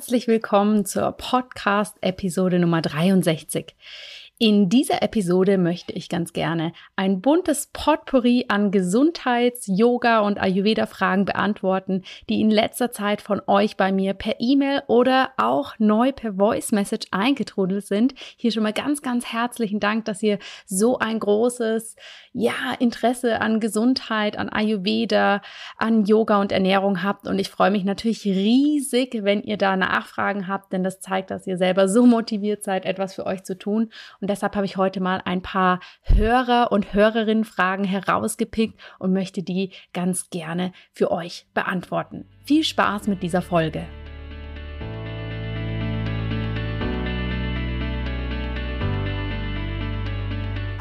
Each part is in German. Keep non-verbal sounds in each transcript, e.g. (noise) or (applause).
herzlich willkommen zur Podcast-Episode Nummer 63. In dieser Episode möchte ich ganz gerne ein buntes Potpourri an Gesundheits-, Yoga- und Ayurveda-Fragen beantworten, die in letzter Zeit von euch bei mir per E-Mail oder auch neu per Voice Message eingetrudelt sind. Hier schon mal ganz, ganz herzlichen Dank, dass ihr so ein großes, ja, Interesse an Gesundheit, an Ayurveda, an Yoga und Ernährung habt. Und ich freue mich natürlich riesig, wenn ihr da Nachfragen habt, denn das zeigt, dass ihr selber so motiviert seid, etwas für euch zu tun. Und deshalb habe ich heute mal ein paar Hörer- und Hörerinnenfragen herausgepickt und möchte die ganz gerne für euch beantworten. Viel Spaß mit dieser Folge.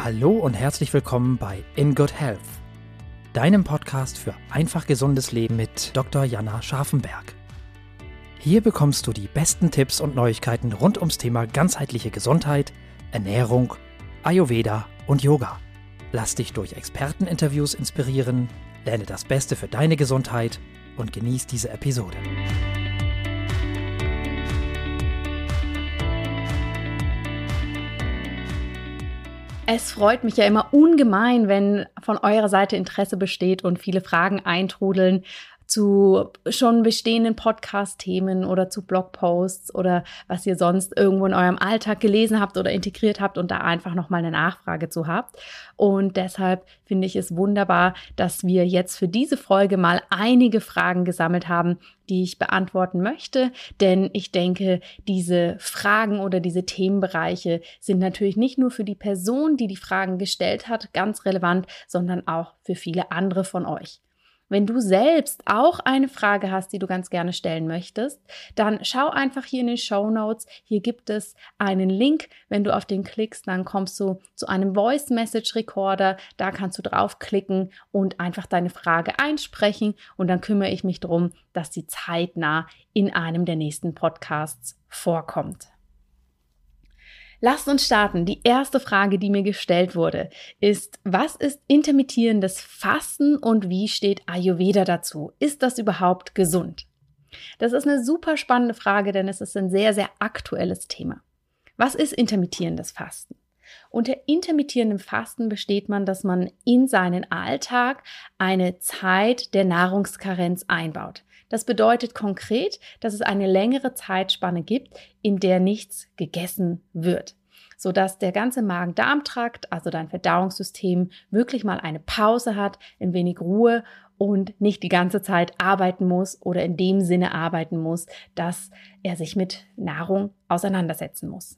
Hallo und herzlich willkommen bei In Good Health, deinem Podcast für einfach gesundes Leben mit Dr. Jana Scharfenberg. Hier bekommst du die besten Tipps und Neuigkeiten rund ums Thema ganzheitliche Gesundheit, Ernährung, Ayurveda und Yoga. Lass dich durch Experteninterviews inspirieren, lerne das Beste für deine Gesundheit und genieß diese Episode. Es freut mich ja immer ungemein, wenn von eurer Seite Interesse besteht und viele Fragen eintrudeln zu schon bestehenden Podcast-Themen oder zu Blogposts oder was ihr sonst irgendwo in eurem Alltag gelesen habt oder integriert habt und da einfach nochmal eine Nachfrage zu habt. Und deshalb finde ich es wunderbar, dass wir jetzt für diese Folge mal einige Fragen gesammelt haben, die ich beantworten möchte. Denn ich denke, diese Fragen oder diese Themenbereiche sind natürlich nicht nur für die Person, die die Fragen gestellt hat, ganz relevant, sondern auch für viele andere von euch. Wenn du selbst auch eine Frage hast, die du ganz gerne stellen möchtest, dann schau einfach hier in den Show Notes. Hier gibt es einen Link. Wenn du auf den klickst, dann kommst du zu einem Voice Message Recorder. Da kannst du draufklicken und einfach deine Frage einsprechen. Und dann kümmere ich mich darum, dass sie zeitnah in einem der nächsten Podcasts vorkommt. Lasst uns starten. Die erste Frage, die mir gestellt wurde, ist, was ist intermittierendes Fasten und wie steht Ayurveda dazu? Ist das überhaupt gesund? Das ist eine super spannende Frage, denn es ist ein sehr, sehr aktuelles Thema. Was ist intermittierendes Fasten? Unter intermittierendem Fasten besteht man, dass man in seinen Alltag eine Zeit der Nahrungskarenz einbaut. Das bedeutet konkret, dass es eine längere Zeitspanne gibt, in der nichts gegessen wird, sodass der ganze Magen-Darm-Trakt, also dein Verdauungssystem, wirklich mal eine Pause hat, ein wenig Ruhe und nicht die ganze Zeit arbeiten muss oder in dem Sinne arbeiten muss, dass er sich mit Nahrung auseinandersetzen muss.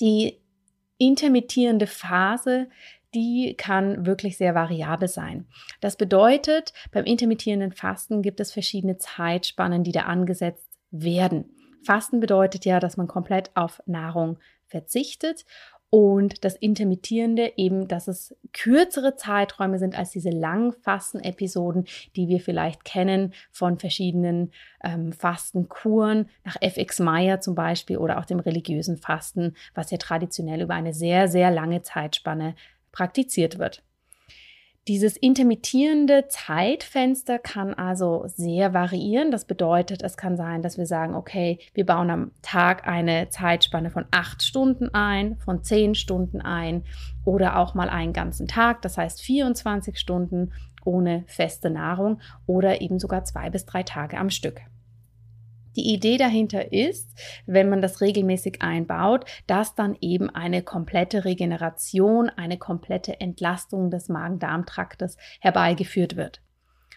Die intermittierende Phase die kann wirklich sehr variabel sein. Das bedeutet, beim intermittierenden Fasten gibt es verschiedene Zeitspannen, die da angesetzt werden. Fasten bedeutet ja, dass man komplett auf Nahrung verzichtet und das Intermittierende eben, dass es kürzere Zeiträume sind als diese langen Fastenepisoden, die wir vielleicht kennen von verschiedenen ähm, Fastenkuren, nach FX Meyer zum Beispiel oder auch dem religiösen Fasten, was ja traditionell über eine sehr, sehr lange Zeitspanne praktiziert wird. Dieses intermittierende Zeitfenster kann also sehr variieren. Das bedeutet, es kann sein, dass wir sagen, okay, wir bauen am Tag eine Zeitspanne von acht Stunden ein, von zehn Stunden ein oder auch mal einen ganzen Tag, das heißt 24 Stunden ohne feste Nahrung oder eben sogar zwei bis drei Tage am Stück. Die Idee dahinter ist, wenn man das regelmäßig einbaut, dass dann eben eine komplette Regeneration, eine komplette Entlastung des Magen-Darm-Traktes herbeigeführt wird.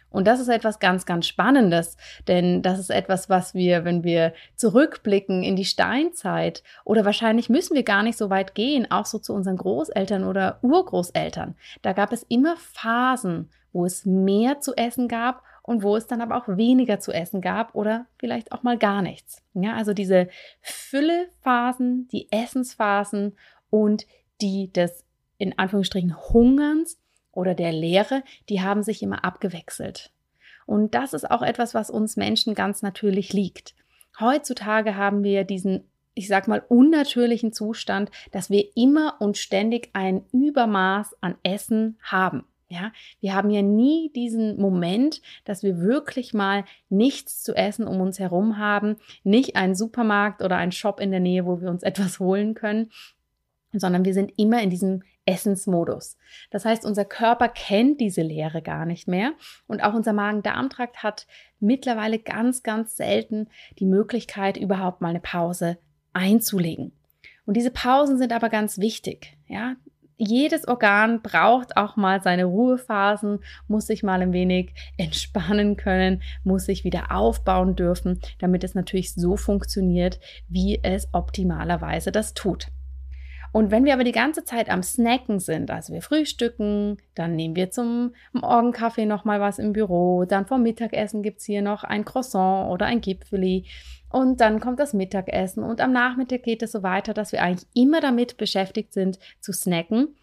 Und das ist etwas ganz, ganz Spannendes, denn das ist etwas, was wir, wenn wir zurückblicken in die Steinzeit oder wahrscheinlich müssen wir gar nicht so weit gehen, auch so zu unseren Großeltern oder Urgroßeltern. Da gab es immer Phasen, wo es mehr zu essen gab und wo es dann aber auch weniger zu essen gab oder vielleicht auch mal gar nichts. Ja, also diese Füllephasen, die Essensphasen und die des in Anführungsstrichen Hungerns oder der Leere, die haben sich immer abgewechselt. Und das ist auch etwas, was uns Menschen ganz natürlich liegt. Heutzutage haben wir diesen ich sag mal, unnatürlichen Zustand, dass wir immer und ständig ein Übermaß an Essen haben. Ja, wir haben ja nie diesen Moment, dass wir wirklich mal nichts zu essen um uns herum haben, nicht einen Supermarkt oder einen Shop in der Nähe, wo wir uns (laughs) etwas holen können, sondern wir sind immer in diesem Essensmodus. Das heißt, unser Körper kennt diese Leere gar nicht mehr und auch unser Magen-Darm-Trakt hat mittlerweile ganz, ganz selten die Möglichkeit, überhaupt mal eine Pause einzulegen. Und diese Pausen sind aber ganz wichtig. Ja, jedes Organ braucht auch mal seine Ruhephasen, muss sich mal ein wenig (laughs) entspannen können, muss sich wieder aufbauen dürfen, damit es natürlich so funktioniert, wie es optimalerweise das tut. Und wenn wir aber die ganze Zeit am Snacken sind, also wir frühstücken, dann nehmen wir zum Morgenkaffee noch mal was im Büro, dann vom Mittagessen gibt es hier noch ein Croissant oder ein Gipfeli und dann kommt das Mittagessen und am Nachmittag geht es so weiter, dass wir eigentlich immer damit beschäftigt sind zu snacken.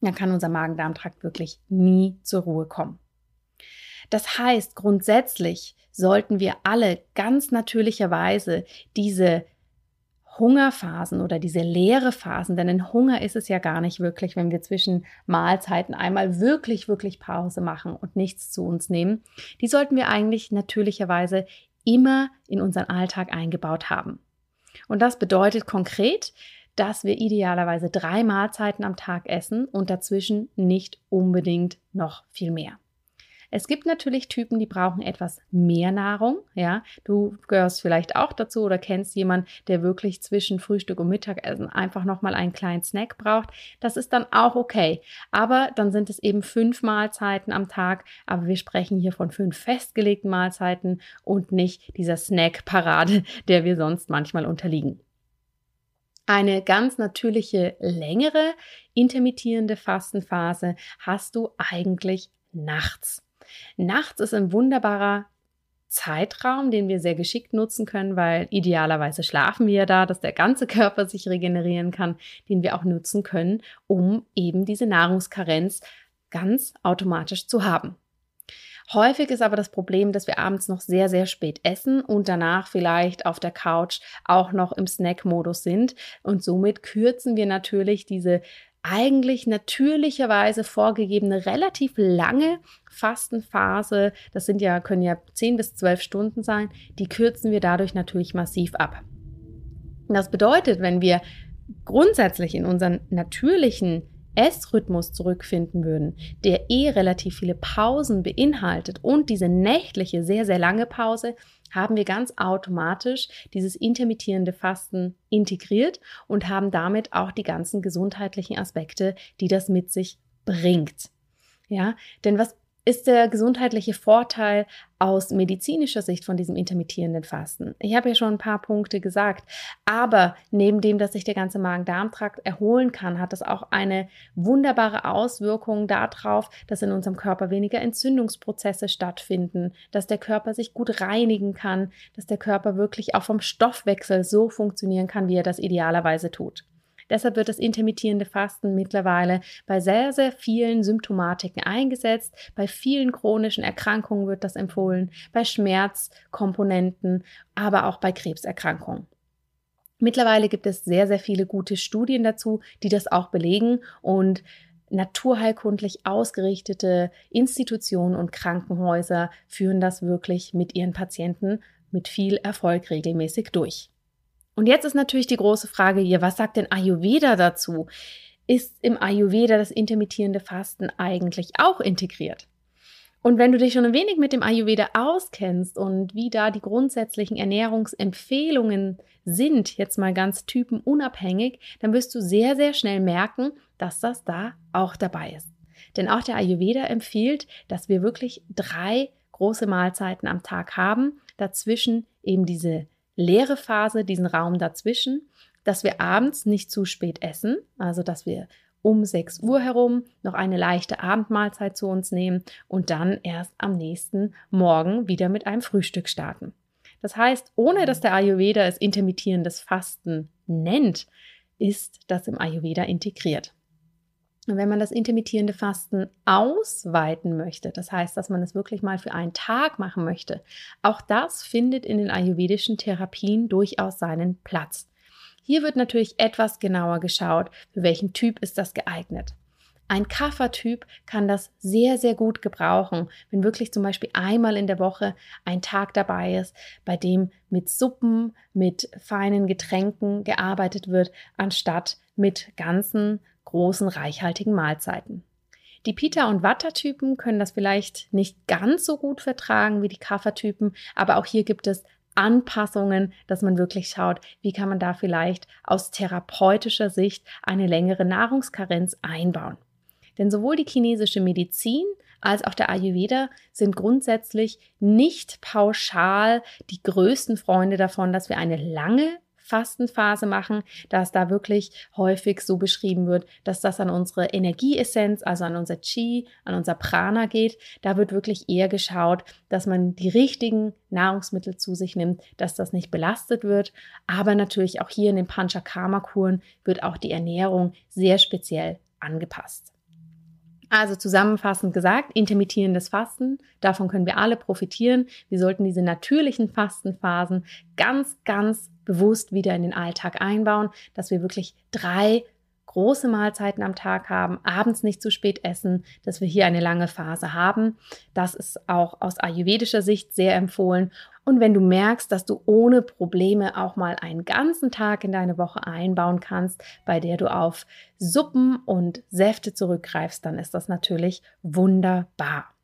Dann kann unser Magen-Darm-Trakt wirklich nie zur Ruhe kommen. Das heißt, grundsätzlich sollten wir alle ganz natürlicherweise diese Hungerphasen oder diese leere Phasen, denn ein Hunger ist es ja gar nicht wirklich, wenn wir zwischen Mahlzeiten einmal wirklich, wirklich Pause machen und nichts zu uns nehmen. Die sollten wir eigentlich natürlicherweise immer in unseren Alltag eingebaut haben. Und das bedeutet konkret, dass wir idealerweise drei Mahlzeiten am Tag essen und dazwischen nicht unbedingt noch viel mehr. Es gibt natürlich Typen, die brauchen etwas mehr Nahrung. Ja, du gehörst vielleicht auch dazu oder kennst jemanden, der wirklich zwischen Frühstück und Mittagessen einfach nochmal einen kleinen Snack braucht. Das ist dann auch okay. Aber dann sind es eben fünf Mahlzeiten am Tag. Aber wir sprechen hier von fünf festgelegten Mahlzeiten und nicht dieser Snack-Parade, (laughs) der wir sonst manchmal unterliegen. Eine ganz natürliche, längere intermittierende Fastenphase hast du eigentlich nachts. Nachts ist ein wunderbarer Zeitraum, den wir sehr geschickt nutzen können, weil idealerweise schlafen wir da, dass der ganze (laughs) Körper sich regenerieren kann, den wir auch nutzen können, um eben diese Nahrungskarenz ganz automatisch zu haben. Häufig ist aber das Problem, dass wir abends noch sehr, sehr spät essen und danach vielleicht auf der Couch auch noch im Snack-Modus sind. Und somit kürzen wir natürlich diese eigentlich natürlicherweise vorgegebene relativ lange Fastenphase, das sind ja, können ja 10 bis 12 Stunden sein, die kürzen wir dadurch natürlich massiv ab. Das bedeutet, wenn wir grundsätzlich in unseren natürlichen Essrhythmus zurückfinden würden, der eh relativ viele Pausen beinhaltet und diese nächtliche, sehr, sehr lange Pause, haben wir ganz automatisch dieses intermittierende Fasten integriert und haben damit auch die ganzen gesundheitlichen Aspekte, die das mit sich bringt. Ja, denn was ist der gesundheitliche Vorteil aus medizinischer Sicht von diesem intermittierenden Fasten? Ich habe ja schon ein paar Punkte gesagt, aber neben dem, dass sich der ganze Magen-Darm-Trakt erholen kann, hat das auch eine wunderbare Auswirkung darauf, dass in unserem Körper weniger Entzündungsprozesse stattfinden, dass der Körper sich gut reinigen kann, dass der Körper wirklich auch vom Stoffwechsel so funktionieren kann, wie er das idealerweise tut. Deshalb wird das intermittierende Fasten mittlerweile bei sehr, sehr vielen Symptomatiken eingesetzt. Bei vielen chronischen Erkrankungen wird das empfohlen, bei Schmerzkomponenten, aber auch bei Krebserkrankungen. Mittlerweile gibt es sehr, sehr viele gute Studien dazu, die das auch belegen und naturheilkundlich ausgerichtete Institutionen und Krankenhäuser führen das wirklich mit ihren Patienten mit viel Erfolg regelmäßig durch. Und jetzt ist natürlich die große Frage hier, was sagt denn Ayurveda dazu? Ist im Ayurveda das intermittierende Fasten eigentlich auch integriert? Und wenn du dich schon ein wenig mit dem Ayurveda auskennst und wie da die grundsätzlichen Ernährungsempfehlungen sind, jetzt mal ganz typenunabhängig, dann wirst du sehr, sehr schnell merken, dass das da auch dabei ist. Denn auch der Ayurveda empfiehlt, dass wir wirklich drei große Mahlzeiten am Tag haben, dazwischen eben diese leere Phase, diesen Raum dazwischen, dass wir abends nicht zu spät essen, also dass wir um 6 Uhr herum noch eine leichte Abendmahlzeit zu uns nehmen und dann erst am nächsten Morgen wieder mit einem Frühstück starten. Das heißt, ohne dass der Ayurveda es intermittierendes Fasten nennt, ist das im Ayurveda integriert. Und wenn man das intermittierende Fasten ausweiten möchte, das heißt, dass man es wirklich mal für einen Tag machen möchte, auch das findet in den ayurvedischen Therapien durchaus seinen Platz. Hier wird natürlich etwas genauer geschaut, für welchen Typ ist das geeignet. Ein Kaffertyp kann das sehr, sehr gut gebrauchen, wenn wirklich zum Beispiel einmal in der Woche ein Tag dabei ist, bei dem mit Suppen, mit feinen Getränken gearbeitet wird, anstatt mit ganzen, großen, reichhaltigen Mahlzeiten. Die Pita- und Watter-Typen können das vielleicht nicht ganz so gut vertragen wie die Kaffertypen, aber auch hier gibt es Anpassungen, dass man wirklich schaut, wie kann man da vielleicht aus therapeutischer Sicht eine längere Nahrungskarenz einbauen. Denn sowohl die chinesische Medizin als auch der Ayurveda sind grundsätzlich nicht pauschal die größten Freunde davon, dass wir eine lange Fastenphase machen, dass da wirklich häufig so beschrieben wird, dass das an unsere Energieessenz, also an unser Chi, an unser Prana geht. Da wird wirklich eher geschaut, dass man die richtigen Nahrungsmittel zu sich nimmt, dass das nicht belastet wird. Aber natürlich auch hier in den Panchakarma-Kuren wird auch die Ernährung sehr speziell angepasst. Also zusammenfassend gesagt, intermittierendes Fasten, davon können wir alle profitieren. Wir sollten diese natürlichen Fastenphasen ganz, ganz bewusst wieder in den Alltag einbauen, dass wir wirklich drei große Mahlzeiten am Tag haben, abends nicht zu spät essen, dass wir hier eine lange Phase haben. Das ist auch aus ayurvedischer Sicht sehr empfohlen. Und wenn du merkst, dass du ohne Probleme auch mal einen ganzen Tag in deine Woche einbauen kannst, bei der du auf Suppen und Säfte zurückgreifst, dann ist das natürlich wunderbar.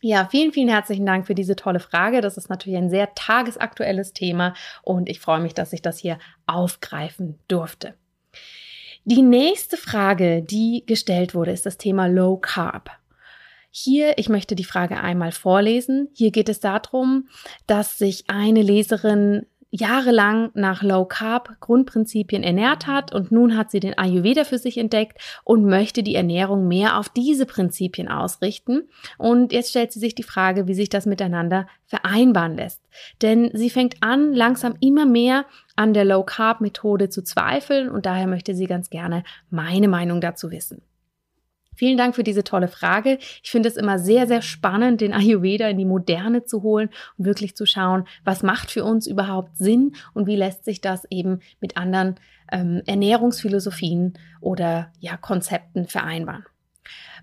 Ja, vielen, vielen herzlichen Dank für diese tolle Frage. Das ist natürlich ein sehr tagesaktuelles Thema und ich freue mich, dass ich das hier aufgreifen durfte. Die nächste Frage, die gestellt wurde, ist das Thema Low Carb. Hier, ich möchte die Frage einmal vorlesen. Hier geht es darum, dass sich eine Leserin jahrelang nach Low Carb Grundprinzipien ernährt hat und nun hat sie den Ayurveda für sich entdeckt und möchte die Ernährung mehr auf diese Prinzipien ausrichten. Und jetzt stellt sie sich die Frage, wie sich das miteinander vereinbaren lässt. Denn sie fängt an, langsam immer mehr an der Low Carb Methode zu zweifeln und daher möchte sie ganz gerne meine Meinung dazu wissen. Vielen Dank für diese tolle Frage. Ich finde es immer sehr, sehr spannend, den Ayurveda in die Moderne zu holen und wirklich zu schauen, was macht für uns überhaupt Sinn und wie lässt sich das eben mit anderen ähm, Ernährungsphilosophien oder ja, Konzepten vereinbaren.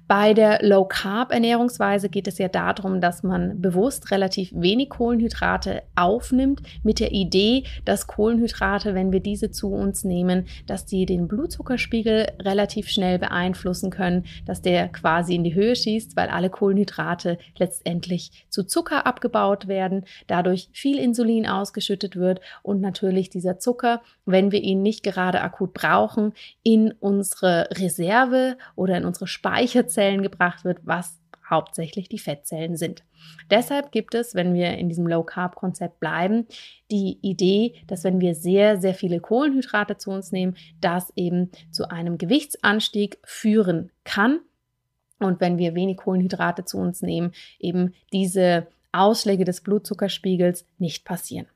Bei der Low Carb Ernährungsweise geht es ja darum, dass man bewusst relativ wenig Kohlenhydrate aufnimmt mit der Idee, dass Kohlenhydrate, wenn wir diese zu uns nehmen, dass die den Blutzuckerspiegel relativ schnell beeinflussen können, dass der quasi in die Höhe schießt, weil alle Kohlenhydrate letztendlich zu Zucker abgebaut werden, dadurch viel Insulin ausgeschüttet wird und natürlich dieser Zucker, wenn wir ihn nicht gerade akut brauchen, in unsere Reserve oder in unsere Speicherzellen Zellen gebracht wird, was hauptsächlich die Fettzellen sind. Deshalb gibt es, wenn wir in diesem Low Carb Konzept bleiben, die Idee, dass wenn wir sehr, sehr viele Kohlenhydrate zu uns nehmen, das eben zu einem Gewichtsanstieg führen kann. Und wenn wir wenig Kohlenhydrate zu uns nehmen, eben diese Ausschläge des Blutzuckerspiegels nicht passieren.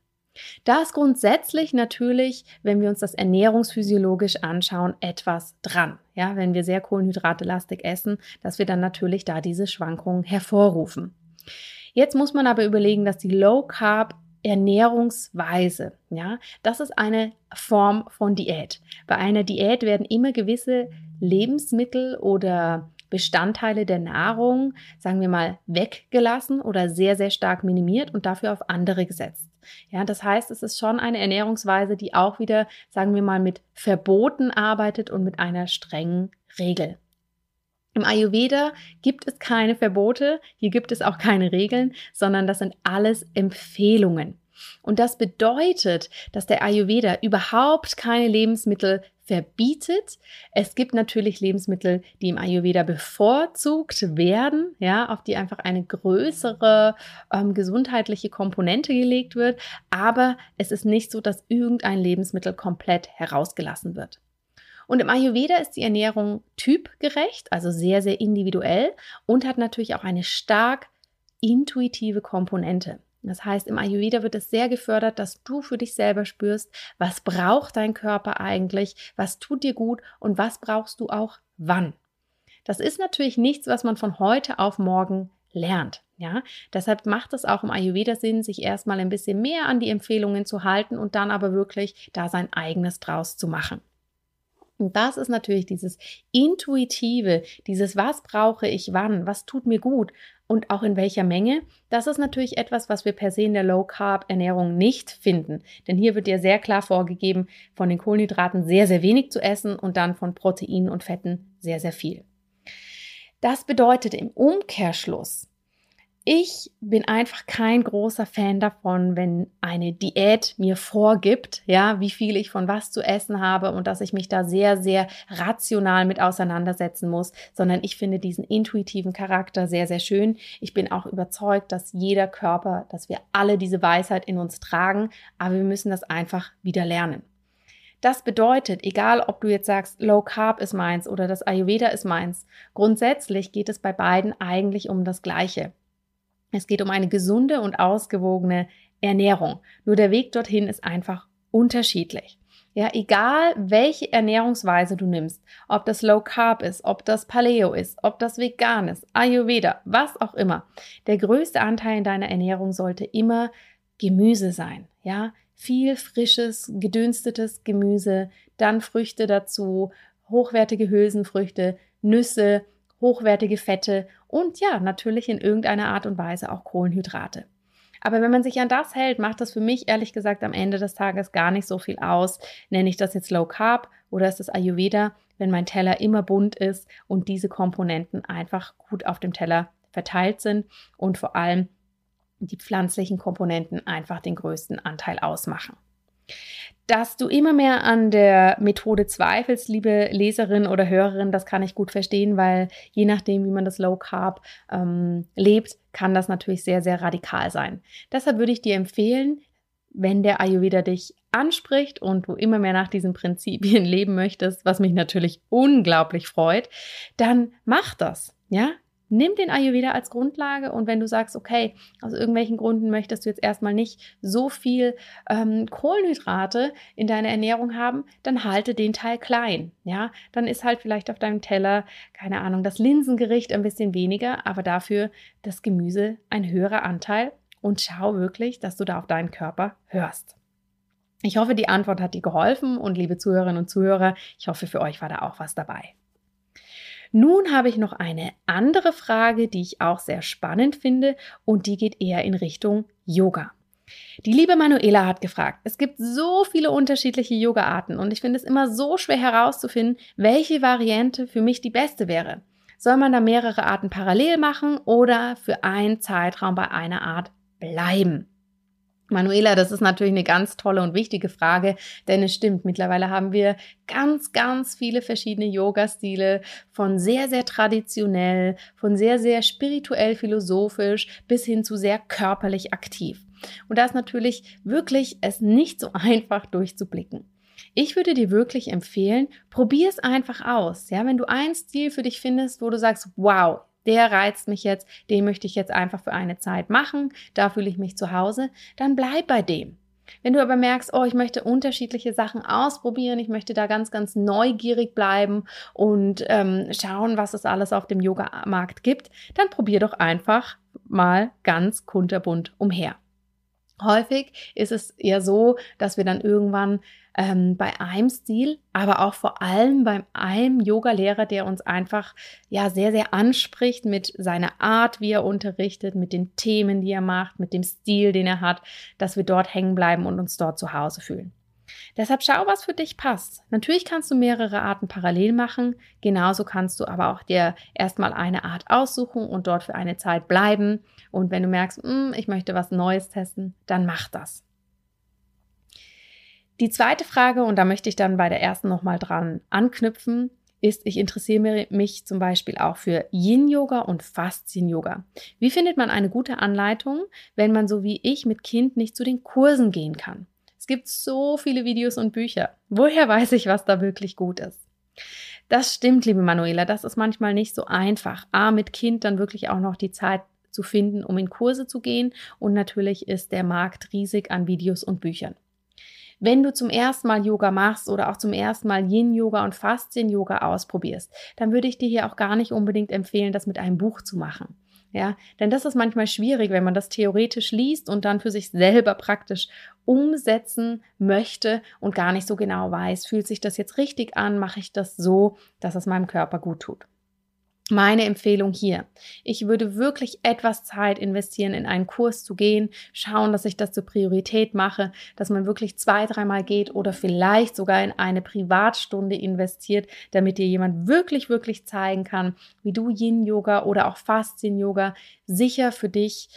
Da ist grundsätzlich natürlich, wenn wir uns das ernährungsphysiologisch anschauen, etwas dran. Ja, wenn wir sehr kohlenhydratelastig essen, dass wir dann natürlich da diese Schwankungen hervorrufen. Jetzt muss man aber überlegen, dass die Low Carb Ernährungsweise, ja, das ist eine Form von Diät. Bei einer Diät werden immer gewisse Lebensmittel oder Bestandteile der Nahrung, sagen wir mal, weggelassen oder sehr, sehr stark minimiert und dafür auf andere gesetzt. Ja, das heißt, es ist schon eine Ernährungsweise, die auch wieder, sagen wir mal, mit Verboten arbeitet und mit einer strengen Regel. Im Ayurveda gibt es keine Verbote, hier gibt es auch keine Regeln, sondern das sind alles Empfehlungen. Und das bedeutet, dass der Ayurveda überhaupt keine Lebensmittel verbietet. Es gibt natürlich Lebensmittel, die im Ayurveda bevorzugt werden, ja, auf die einfach eine größere ähm, gesundheitliche Komponente gelegt wird. Aber es ist nicht so, dass irgendein Lebensmittel komplett herausgelassen wird. Und im Ayurveda ist die Ernährung typgerecht, also sehr, sehr individuell und hat natürlich auch eine stark intuitive Komponente. Das heißt, im Ayurveda wird es sehr gefördert, dass du für dich selber spürst, was braucht dein Körper eigentlich, was tut dir gut und was brauchst du auch wann. Das ist natürlich nichts, was man von heute auf morgen lernt. Ja, deshalb macht es auch im Ayurveda Sinn, sich erstmal ein bisschen mehr an die Empfehlungen zu halten und dann aber wirklich da sein eigenes draus zu machen. Und das ist natürlich dieses intuitive, dieses was brauche ich wann, was tut mir gut und auch in welcher Menge. Das ist natürlich etwas, was wir per se in der Low Carb Ernährung nicht finden, denn hier wird dir sehr klar vorgegeben, von den Kohlenhydraten sehr sehr wenig zu essen und dann von Proteinen und Fetten sehr sehr viel. Das bedeutet im Umkehrschluss, ich bin einfach kein großer Fan davon, wenn eine Diät mir vorgibt, ja, wie viel ich von was zu essen habe und dass ich mich da sehr, sehr rational mit auseinandersetzen muss, sondern ich finde diesen intuitiven Charakter sehr, sehr schön. Ich bin auch überzeugt, dass jeder Körper, dass wir alle diese Weisheit in uns tragen, aber wir müssen das einfach wieder lernen. Das bedeutet, egal ob du jetzt sagst, Low Carb ist meins oder das Ayurveda ist meins, grundsätzlich geht es bei beiden eigentlich um das Gleiche. Es geht um eine gesunde und ausgewogene Ernährung. Nur der Weg dorthin ist einfach unterschiedlich. Ja, egal welche Ernährungsweise du nimmst, ob das Low Carb ist, ob das Paleo ist, ob das vegan ist, Ayurveda, was auch immer. Der größte Anteil in deiner Ernährung sollte immer Gemüse sein. Ja, viel frisches, gedünstetes Gemüse, dann Früchte dazu, hochwertige Hülsenfrüchte, Nüsse, hochwertige Fette und ja, natürlich in irgendeiner Art und Weise auch Kohlenhydrate. Aber wenn man sich an das hält, macht das für mich ehrlich gesagt am Ende des Tages gar nicht so viel aus. Nenne ich das jetzt Low Carb oder ist das Ayurveda, wenn mein Teller immer bunt ist und diese Komponenten einfach gut auf dem Teller verteilt sind und vor allem die pflanzlichen Komponenten einfach den größten Anteil ausmachen dass du immer mehr an der Methode zweifelst, liebe Leserin oder Hörerin, das kann ich gut verstehen, weil je nachdem, wie man das Low Carb ähm, lebt, kann das natürlich sehr, sehr radikal sein. Deshalb würde ich dir empfehlen, wenn der Ayurveda dich anspricht und du immer mehr nach diesen Prinzipien (laughs) leben möchtest, was mich natürlich unglaublich freut, dann mach das. Ja, Nimm den Ayurveda als Grundlage und wenn du sagst, okay, aus irgendwelchen Gründen möchtest du jetzt erstmal nicht so viel ähm, Kohlenhydrate in deiner Ernährung haben, dann halte den Teil klein. Ja, dann ist halt vielleicht auf deinem Teller, keine Ahnung, das Linsengericht ein bisschen weniger, aber dafür das Gemüse ein höherer Anteil und schau wirklich, dass du da auf deinen Körper hörst. Ich hoffe, die Antwort hat dir geholfen und liebe Zuhörerinnen und Zuhörer, ich hoffe, für euch war da auch was dabei. Nun habe ich noch eine andere Frage, die ich auch sehr spannend finde und die geht eher in Richtung Yoga. Die liebe Manuela hat gefragt, es gibt so viele unterschiedliche Yoga-Arten und ich finde es immer so schwer herauszufinden, welche Variante für mich die beste wäre. Soll man da mehrere Arten parallel machen oder für einen Zeitraum bei einer Art bleiben? Manuela, das ist natürlich eine ganz tolle und wichtige Frage, denn es stimmt, mittlerweile haben wir ganz, ganz viele verschiedene Yoga-Stile, von sehr, sehr traditionell, von sehr, sehr spirituell philosophisch bis hin zu sehr körperlich aktiv. Und da ist natürlich wirklich es nicht so (laughs) einfach durchzublicken. Ich würde dir wirklich empfehlen, probier es einfach aus. Ja, wenn du einen Stil für dich findest, wo du sagst, wow, der reizt mich jetzt, den möchte ich jetzt einfach für eine Zeit machen, da fühle ich mich zu Hause, dann bleib bei dem. Wenn du aber merkst, oh, ich möchte unterschiedliche Sachen ausprobieren, ich möchte da ganz, ganz neugierig bleiben und ähm, schauen, was es alles auf dem Yoga-Markt gibt, dann probier doch einfach mal ganz kunterbunt umher. Häufig ist es eher so, dass wir dann irgendwann ähm, bei einem Stil, aber auch vor allem bei einem Yoga-Lehrer, der uns einfach ja sehr, sehr anspricht mit seiner Art, wie er unterrichtet, mit den Themen, die er macht, mit dem Stil, den er hat, dass wir dort hängen bleiben und uns dort zu Hause fühlen. Deshalb schau, was für dich passt. Natürlich kannst du mehrere Arten parallel machen. Genauso kannst du aber auch dir erstmal eine Art aussuchen und dort für eine Zeit bleiben. Und wenn du merkst, hm, ich möchte was Neues testen, dann mach das. Die zweite Frage, und da möchte ich dann bei der ersten nochmal dran anknüpfen, ist, ich interessiere mich zum Beispiel auch für Yin-Yoga und Faszien-Yoga. Wie findet man eine gute Anleitung, wenn man so wie ich mit Kind nicht zu den Kursen gehen kann? Es gibt so viele Videos und Bücher. Woher weiß ich, was da wirklich gut ist? Das stimmt, liebe Manuela, das ist manchmal nicht so einfach. A, mit Kind dann wirklich auch noch die Zeit zu finden, um in Kurse zu gehen. Und natürlich ist der Markt riesig an Videos und Büchern. Wenn du zum ersten Mal Yoga machst oder auch zum ersten Mal Yin-Yoga und Faszien-Yoga ausprobierst, dann würde ich dir hier auch gar nicht unbedingt empfehlen, das mit einem Buch zu machen. Ja, denn das ist manchmal schwierig, wenn man das theoretisch liest und dann für sich selber praktisch umsetzen möchte und gar nicht so genau weiß, fühlt sich das jetzt richtig an, mache ich das so, dass es meinem Körper gut tut meine Empfehlung hier. Ich würde wirklich etwas Zeit investieren, in einen Kurs zu gehen, schauen, dass ich das zur Priorität mache, dass man wirklich zwei, dreimal geht oder vielleicht sogar in eine Privatstunde investiert, damit dir jemand wirklich, wirklich zeigen kann, wie du Yin-Yoga oder auch Faszien-Yoga sicher für dich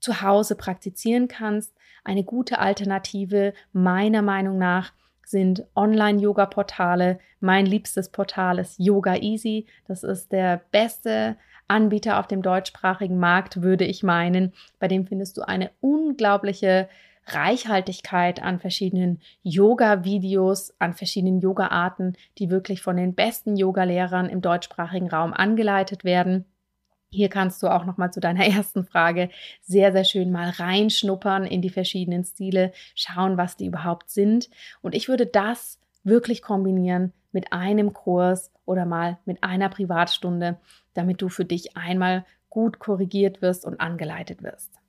zu Hause praktizieren kannst. Eine gute Alternative meiner Meinung nach sind Online-Yoga-Portale. Mein liebstes Portal ist Yoga Easy. Das ist der beste Anbieter auf dem deutschsprachigen Markt, würde ich meinen. Bei dem findest du eine unglaubliche Reichhaltigkeit an verschiedenen Yoga-Videos, an verschiedenen Yoga-Arten, die wirklich von den besten Yogalehrern im deutschsprachigen Raum angeleitet werden. Hier kannst du auch noch mal zu deiner (laughs) ersten Frage sehr, sehr schön mal reinschnuppern in die verschiedenen Stile, schauen, was die überhaupt sind. Und ich würde das wirklich kombinieren mit einem Kurs oder mal mit einer Privatstunde, damit du für dich einmal gut korrigiert wirst und angeleitet wirst.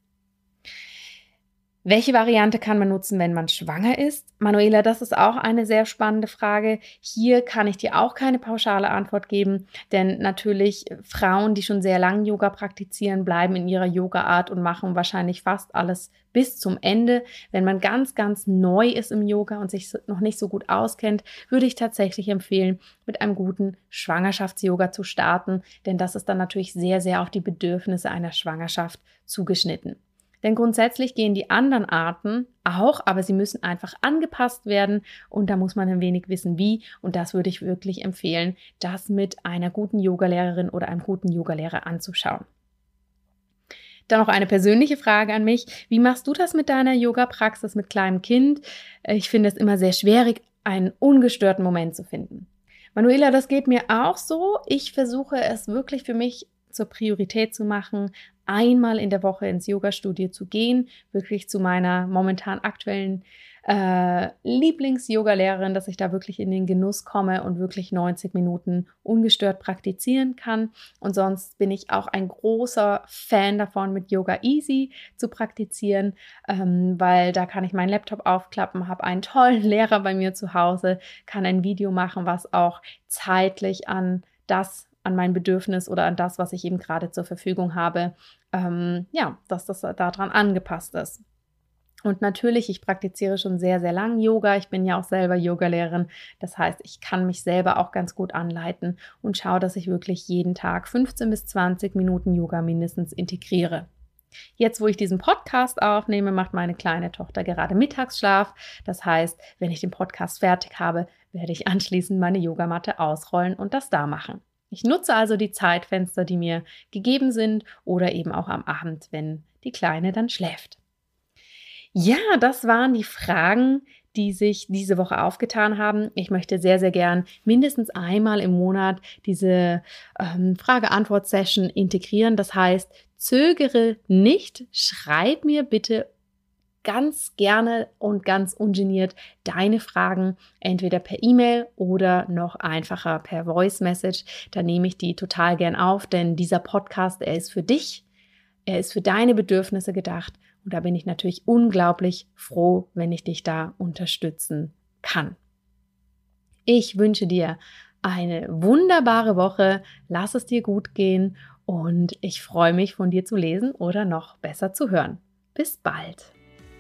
Welche Variante kann man nutzen, wenn man schwanger ist? Manuela, das ist auch eine sehr spannende Frage. Hier kann ich dir auch keine pauschale Antwort geben, denn natürlich Frauen, die schon sehr lange Yoga praktizieren, bleiben in ihrer Yoga-Art und machen wahrscheinlich fast alles bis zum Ende. Wenn man ganz, ganz neu ist im Yoga und sich noch nicht so gut auskennt, würde ich tatsächlich empfehlen, mit einem guten Schwangerschafts-Yoga zu starten, denn das ist dann natürlich sehr, sehr auf die Bedürfnisse einer Schwangerschaft zugeschnitten. Denn grundsätzlich gehen die anderen Arten auch, aber sie müssen einfach angepasst werden und da muss man ein wenig wissen, wie. Und das würde ich wirklich empfehlen, das mit einer guten Yogalehrerin oder einem guten Yogalehrer anzuschauen. Dann noch eine persönliche Frage an mich. Wie machst du das mit deiner Yoga-Praxis mit kleinem Kind? Ich finde es immer sehr schwierig, einen ungestörten Moment zu finden. Manuela, das geht mir auch so. Ich versuche es wirklich für mich zur Priorität zu machen, einmal in der Woche ins Yoga-Studio zu gehen, wirklich zu meiner momentan aktuellen äh, Lieblings-Yoga-Lehrerin, dass ich da wirklich in den Genuss komme und wirklich 90 Minuten ungestört praktizieren kann. Und sonst bin ich auch ein großer Fan davon, mit Yoga Easy zu praktizieren, ähm, weil da kann ich meinen Laptop aufklappen, habe einen tollen (laughs) Lehrer bei mir zu Hause, kann ein Video machen, was auch zeitlich an das an mein Bedürfnis oder an das, was ich eben gerade zur Verfügung habe, ähm, ja, dass das daran angepasst ist. Und natürlich, ich praktiziere schon sehr, sehr lang Yoga. Ich bin ja auch selber Yogalehrerin. Das heißt, ich kann mich selber auch ganz gut anleiten und schaue, dass ich wirklich jeden Tag 15 bis 20 Minuten Yoga mindestens integriere. Jetzt, wo ich diesen Podcast aufnehme, macht meine kleine Tochter gerade Mittagsschlaf. Das heißt, wenn ich den Podcast fertig habe, werde ich anschließend meine Yogamatte ausrollen und das da machen. Ich nutze also die Zeitfenster, die mir gegeben sind oder eben auch am Abend, wenn die Kleine dann schläft. Ja, das waren die Fragen, die sich diese Woche aufgetan haben. Ich möchte sehr, sehr gern mindestens einmal im Monat diese ähm, Frage-Antwort-Session integrieren. Das heißt, zögere nicht, schreib mir bitte ganz gerne und ganz ungeniert deine Fragen entweder per E-Mail oder noch einfacher per Voice Message. Da nehme ich die total gern auf, denn dieser Podcast, er ist für dich, er ist für deine Bedürfnisse gedacht und da bin ich natürlich unglaublich froh, wenn ich dich da unterstützen kann. Ich wünsche dir eine wunderbare Woche, lass es dir gut gehen und ich freue mich von dir zu lesen oder noch besser zu hören. Bis bald.